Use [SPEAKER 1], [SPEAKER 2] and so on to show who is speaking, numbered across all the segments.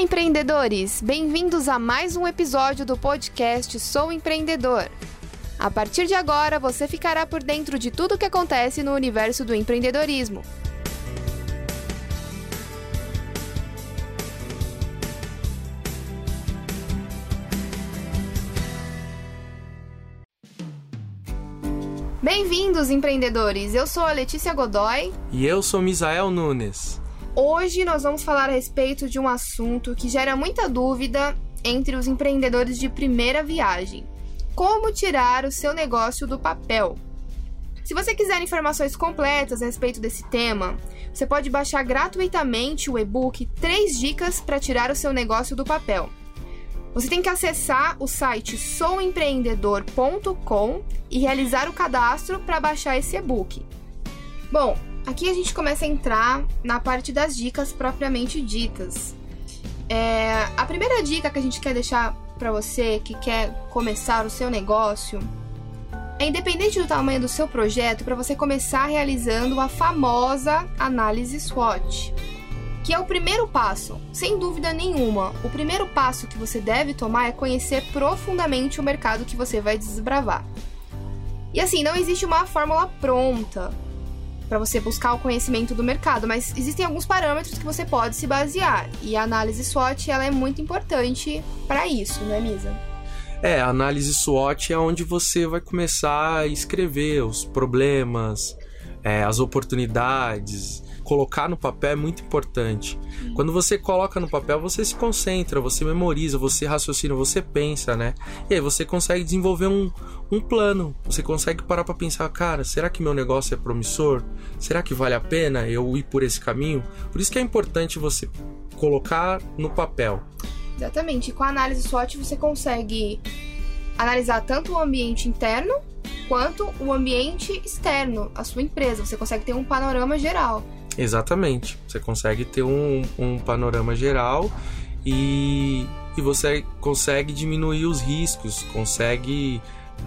[SPEAKER 1] Olá, empreendedores! Bem-vindos a mais um episódio do podcast Sou Empreendedor. A partir de agora, você ficará por dentro de tudo o que acontece no universo do empreendedorismo. Bem-vindos, empreendedores! Eu sou a Letícia Godoy.
[SPEAKER 2] E eu sou Misael Nunes.
[SPEAKER 1] Hoje nós vamos falar a respeito de um assunto que gera muita dúvida entre os empreendedores de primeira viagem: como tirar o seu negócio do papel. Se você quiser informações completas a respeito desse tema, você pode baixar gratuitamente o e-book 3 dicas para tirar o seu negócio do papel. Você tem que acessar o site souempreendedor.com e realizar o cadastro para baixar esse e-book. Bom, aqui a gente começa a entrar na parte das dicas propriamente ditas. É, a primeira dica que a gente quer deixar para você que quer começar o seu negócio é independente do tamanho do seu projeto, para você começar realizando a famosa análise SWOT que é o primeiro passo. Sem dúvida nenhuma, o primeiro passo que você deve tomar é conhecer profundamente o mercado que você vai desbravar. E assim, não existe uma fórmula pronta para você buscar o conhecimento do mercado, mas existem alguns parâmetros que você pode se basear. E a análise SWOT ela é muito importante para isso, não é, Misa?
[SPEAKER 2] É, a análise SWOT é onde você vai começar a escrever os problemas, é, as oportunidades, colocar no papel é muito importante. Quando você coloca no papel, você se concentra, você memoriza, você raciocina, você pensa, né? E aí você consegue desenvolver um, um plano. Você consegue parar para pensar, cara, será que meu negócio é promissor? Será que vale a pena eu ir por esse caminho? Por isso que é importante você colocar no papel.
[SPEAKER 1] Exatamente. Com a análise SWOT você consegue analisar tanto o ambiente interno quanto o ambiente externo, a sua empresa. Você consegue ter um panorama geral.
[SPEAKER 2] Exatamente. Você consegue ter um, um panorama geral e, e você consegue diminuir os riscos, consegue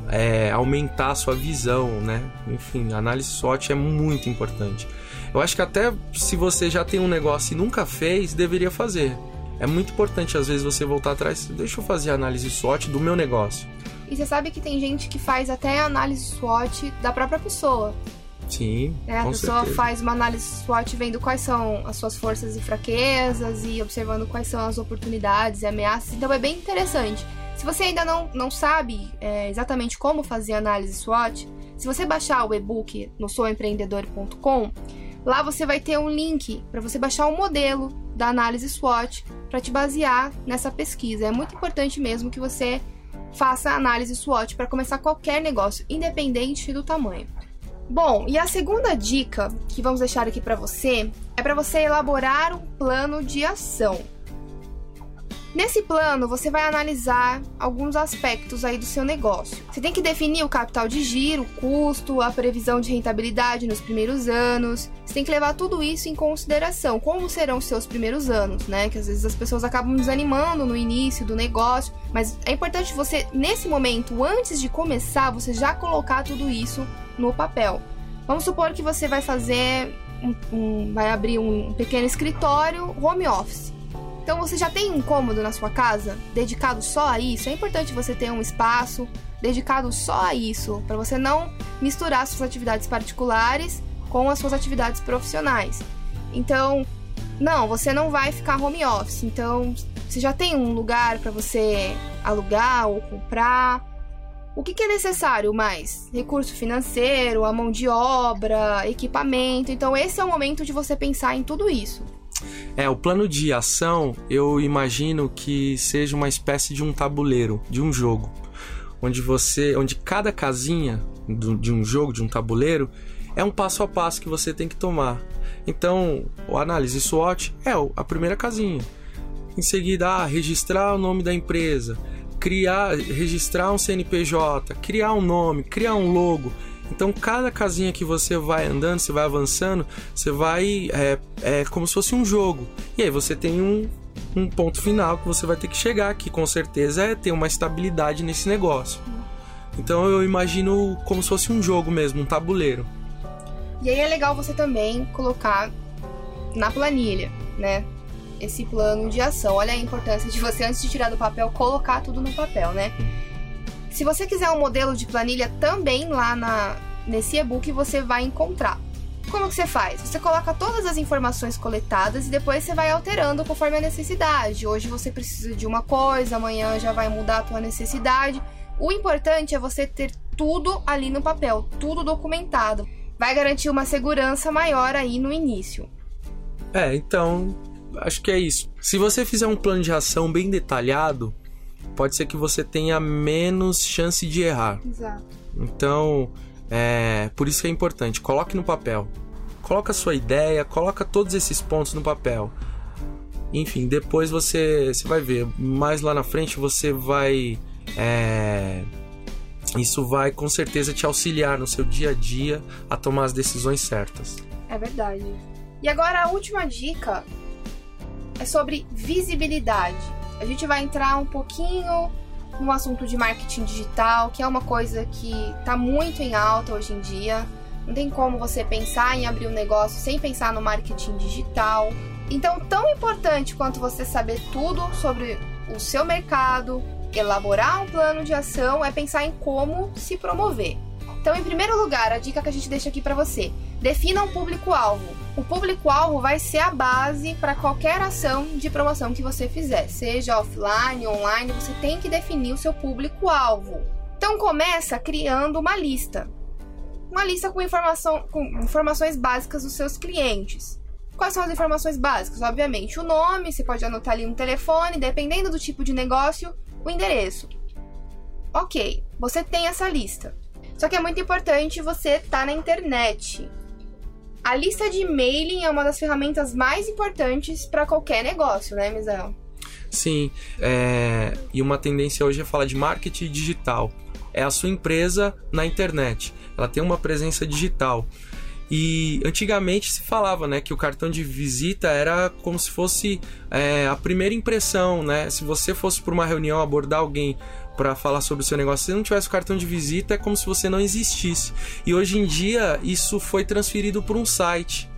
[SPEAKER 2] é, aumentar a sua visão, né? Enfim, a análise SWOT é muito importante. Eu acho que até se você já tem um negócio e nunca fez, deveria fazer. É muito importante, às vezes, você voltar atrás. Deixa eu fazer a análise SWOT do meu negócio.
[SPEAKER 1] E você sabe que tem gente que faz até análise SWOT da própria pessoa.
[SPEAKER 2] Sim.
[SPEAKER 1] É, a pessoa
[SPEAKER 2] certeza.
[SPEAKER 1] faz uma análise SWOT vendo quais são as suas forças e fraquezas e observando quais são as oportunidades e ameaças. Então é bem interessante. Se você ainda não, não sabe é, exatamente como fazer análise SWOT, se você baixar o e-book no souempreendedor.com, lá você vai ter um link para você baixar o um modelo da análise SWOT para te basear nessa pesquisa. É muito importante mesmo que você faça a análise SWOT para começar qualquer negócio, independente do tamanho. Bom, e a segunda dica que vamos deixar aqui para você é para você elaborar um plano de ação. Nesse plano, você vai analisar alguns aspectos aí do seu negócio. Você tem que definir o capital de giro, o custo, a previsão de rentabilidade nos primeiros anos. Você tem que levar tudo isso em consideração. Como serão os seus primeiros anos, né? Que às vezes as pessoas acabam desanimando no início do negócio, mas é importante você nesse momento, antes de começar, você já colocar tudo isso no papel. Vamos supor que você vai fazer, um, um, vai abrir um pequeno escritório home office. Então você já tem um cômodo na sua casa dedicado só a isso. É importante você ter um espaço dedicado só a isso, para você não misturar suas atividades particulares com as suas atividades profissionais. Então, não, você não vai ficar home office. Então, você já tem um lugar para você alugar ou comprar o que, que, é necessário mais? Recurso financeiro, a mão de obra, equipamento. Então, esse é o momento de você pensar em tudo isso.
[SPEAKER 2] É, o plano de ação eu imagino que seja uma espécie de um tabuleiro, de um jogo, onde você, onde cada casinha de um jogo, de um tabuleiro, é um passo a passo que você tem que tomar. Então, o análise SWOT é a primeira casinha. Em seguida, ah, registrar o nome da empresa, criar, registrar um CNPJ, criar um nome, criar um logo. Então, cada casinha que você vai andando, você vai avançando, você vai. É, é como se fosse um jogo. E aí você tem um, um ponto final que você vai ter que chegar, que com certeza é ter uma estabilidade nesse negócio. Então, eu imagino como se fosse um jogo mesmo, um tabuleiro.
[SPEAKER 1] E aí é legal você também colocar na planilha, né? esse plano de ação. Olha a importância de você, antes de tirar do papel, colocar tudo no papel, né? Se você quiser um modelo de planilha também lá na, nesse e-book, você vai encontrar. Como que você faz? Você coloca todas as informações coletadas e depois você vai alterando conforme a necessidade. Hoje você precisa de uma coisa, amanhã já vai mudar a tua necessidade. O importante é você ter tudo ali no papel, tudo documentado. Vai garantir uma segurança maior aí no início.
[SPEAKER 2] É, então, acho que é isso. Se você fizer um plano de ação bem detalhado, pode ser que você tenha menos chance de errar.
[SPEAKER 1] Exato.
[SPEAKER 2] Então, é, por isso que é importante, coloque no papel. Coloca a sua ideia, coloca todos esses pontos no papel. Enfim, depois você, você vai ver. Mais lá na frente você vai. É, isso vai com certeza te auxiliar no seu dia a dia a tomar as decisões certas.
[SPEAKER 1] É verdade. E agora a última dica é sobre visibilidade. A gente vai entrar um pouquinho no assunto de marketing digital, que é uma coisa que está muito em alta hoje em dia. Não tem como você pensar em abrir um negócio sem pensar no marketing digital. Então, tão importante quanto você saber tudo sobre o seu mercado, elaborar um plano de ação, é pensar em como se promover. Então, em primeiro lugar, a dica que a gente deixa aqui para você: defina um público-alvo. O público-alvo vai ser a base para qualquer ação de promoção que você fizer, seja offline, online, você tem que definir o seu público-alvo. Então, começa criando uma lista. Uma lista com, informação, com informações básicas dos seus clientes. Quais são as informações básicas? Obviamente, o nome, você pode anotar ali um telefone, dependendo do tipo de negócio, o endereço. Ok, você tem essa lista. Só que é muito importante você estar tá na internet. A lista de mailing é uma das ferramentas mais importantes para qualquer negócio, né, Misael?
[SPEAKER 2] Sim, é... e uma tendência hoje é falar de marketing digital. É a sua empresa na internet. Ela tem uma presença digital. E antigamente se falava, né, que o cartão de visita era como se fosse é, a primeira impressão, né? Se você fosse para uma reunião abordar alguém para falar sobre o seu negócio, se não tivesse o cartão de visita, é como se você não existisse. E hoje em dia isso foi transferido para um site.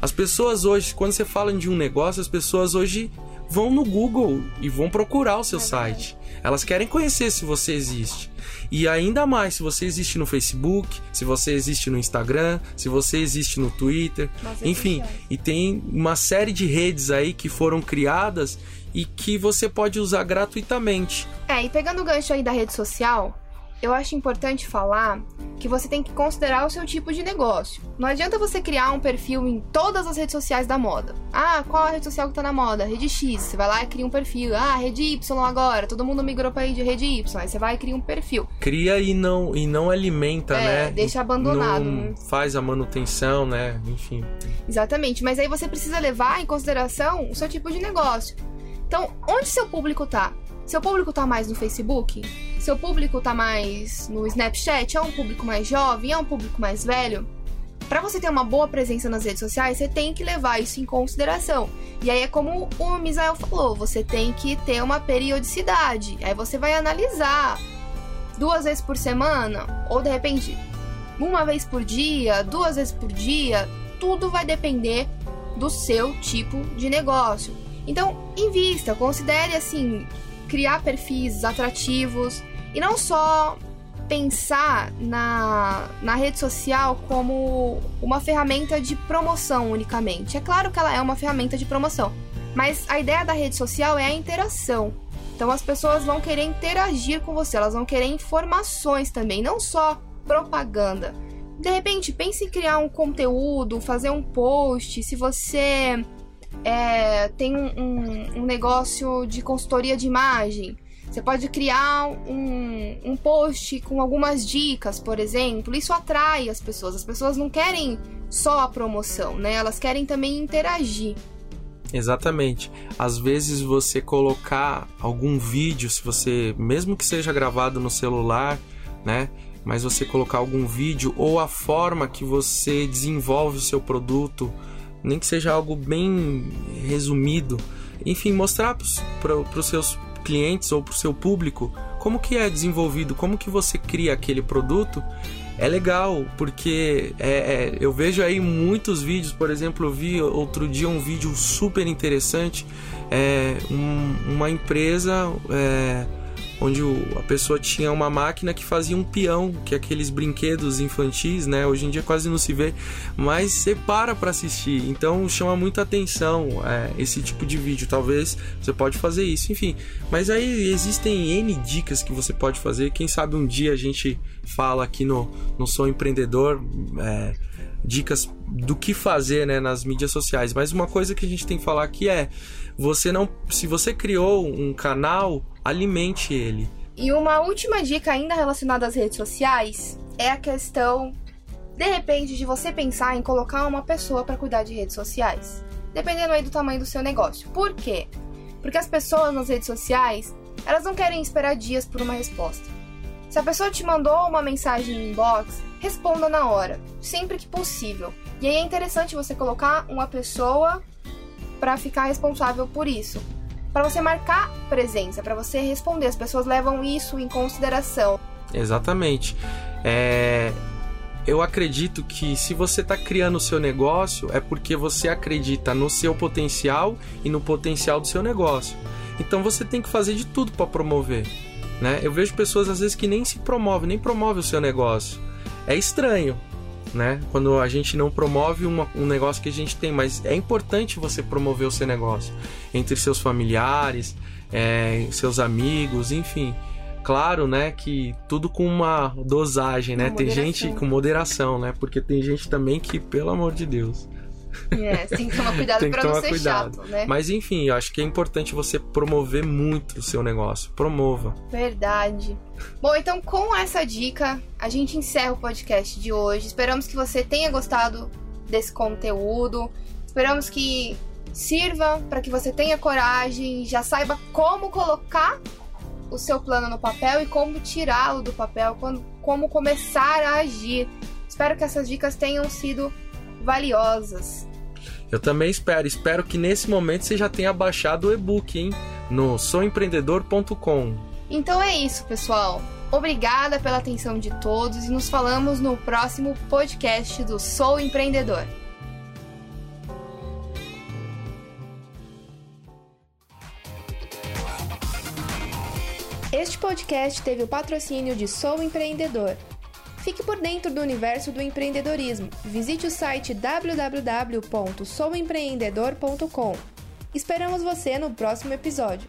[SPEAKER 2] As pessoas hoje, quando você fala de um negócio, as pessoas hoje vão no Google e vão procurar o seu é site. Elas querem conhecer se você existe. E ainda mais se você existe no Facebook, se você existe no Instagram, se você existe no Twitter, enfim, e tem uma série de redes aí que foram criadas e que você pode usar gratuitamente.
[SPEAKER 1] É, e pegando o gancho aí da rede social, eu acho importante falar que você tem que considerar o seu tipo de negócio. Não adianta você criar um perfil em todas as redes sociais da moda. Ah, qual a rede social que tá na moda? Rede X. Você vai lá e cria um perfil. Ah, rede Y agora. Todo mundo migrou pra de rede Y. Aí você vai e cria um perfil.
[SPEAKER 2] Cria e não, e não alimenta,
[SPEAKER 1] é,
[SPEAKER 2] né?
[SPEAKER 1] Deixa abandonado. Não
[SPEAKER 2] faz a manutenção, né? Enfim.
[SPEAKER 1] Exatamente. Mas aí você precisa levar em consideração o seu tipo de negócio. Então, onde seu público tá? Seu público tá mais no Facebook? Seu público tá mais no Snapchat? É um público mais jovem? É um público mais velho? Para você ter uma boa presença nas redes sociais, você tem que levar isso em consideração. E aí é como o Misael falou, você tem que ter uma periodicidade. Aí você vai analisar duas vezes por semana ou de repente uma vez por dia, duas vezes por dia, tudo vai depender do seu tipo de negócio. Então, invista, considere assim criar perfis atrativos e não só pensar na, na rede social como uma ferramenta de promoção unicamente. É claro que ela é uma ferramenta de promoção, mas a ideia da rede social é a interação. Então as pessoas vão querer interagir com você, elas vão querer informações também, não só propaganda. De repente, pense em criar um conteúdo, fazer um post. Se você é, tem um, um, um, negócio de consultoria de imagem. Você pode criar um, um post com algumas dicas, por exemplo. Isso atrai as pessoas. As pessoas não querem só a promoção, né? Elas querem também interagir.
[SPEAKER 2] Exatamente. Às vezes você colocar algum vídeo, se você, mesmo que seja gravado no celular, né? Mas você colocar algum vídeo ou a forma que você desenvolve o seu produto, nem que seja algo bem resumido, enfim, mostrar para os seus clientes ou para o seu público como que é desenvolvido, como que você cria aquele produto é legal, porque é, é, eu vejo aí muitos vídeos, por exemplo, eu vi outro dia um vídeo super interessante, é, um, uma empresa é, onde o, a pessoa tinha uma máquina que fazia um peão, que é aqueles brinquedos infantis, né? Hoje em dia quase não se vê, mas você para para assistir, então chama muita atenção é, esse tipo de vídeo. Talvez você pode fazer isso, enfim. Mas aí existem N dicas que você pode fazer. Quem sabe um dia a gente fala aqui no, no Sou Empreendedor. É, dicas do que fazer né, nas mídias sociais. Mas uma coisa que a gente tem que falar aqui é: você não. Se você criou um canal, alimente ele.
[SPEAKER 1] E uma última dica ainda relacionada às redes sociais é a questão, de repente, de você pensar em colocar uma pessoa para cuidar de redes sociais. Dependendo aí do tamanho do seu negócio. Por quê? Porque as pessoas nas redes sociais, elas não querem esperar dias por uma resposta. Se a pessoa te mandou uma mensagem no inbox, responda na hora, sempre que possível. E aí é interessante você colocar uma pessoa para ficar responsável por isso para você marcar presença, para você responder. As pessoas levam isso em consideração.
[SPEAKER 2] Exatamente. É, eu acredito que se você está criando o seu negócio é porque você acredita no seu potencial e no potencial do seu negócio. Então você tem que fazer de tudo para promover. Né? Eu vejo pessoas às vezes que nem se promovem, nem promovem o seu negócio. É estranho, né? Quando a gente não promove uma, um negócio que a gente tem, mas é importante você promover o seu negócio entre seus familiares, é, seus amigos, enfim. Claro, né, que tudo com uma dosagem, né? Tem gente com moderação, né? Porque tem gente também que, pelo amor de Deus,
[SPEAKER 1] é, tem que tomar cuidado para não ser cuidado. chato, né?
[SPEAKER 2] Mas enfim, eu acho que é importante você promover muito o seu negócio. Promova.
[SPEAKER 1] Verdade. Bom, então com essa dica, a gente encerra o podcast de hoje. Esperamos que você tenha gostado desse conteúdo. Esperamos que sirva para que você tenha coragem, já saiba como colocar o seu plano no papel e como tirá-lo do papel, como começar a agir. Espero que essas dicas tenham sido valiosas.
[SPEAKER 2] Eu também espero. Espero que nesse momento você já tenha baixado o e-book, hein? No souempreendedor.com.
[SPEAKER 1] Então é isso, pessoal. Obrigada pela atenção de todos e nos falamos no próximo podcast do Sou Empreendedor. Este podcast teve o patrocínio de Sou Empreendedor Fique por dentro do universo do empreendedorismo. Visite o site www.souempreendedor.com. Esperamos você no próximo episódio.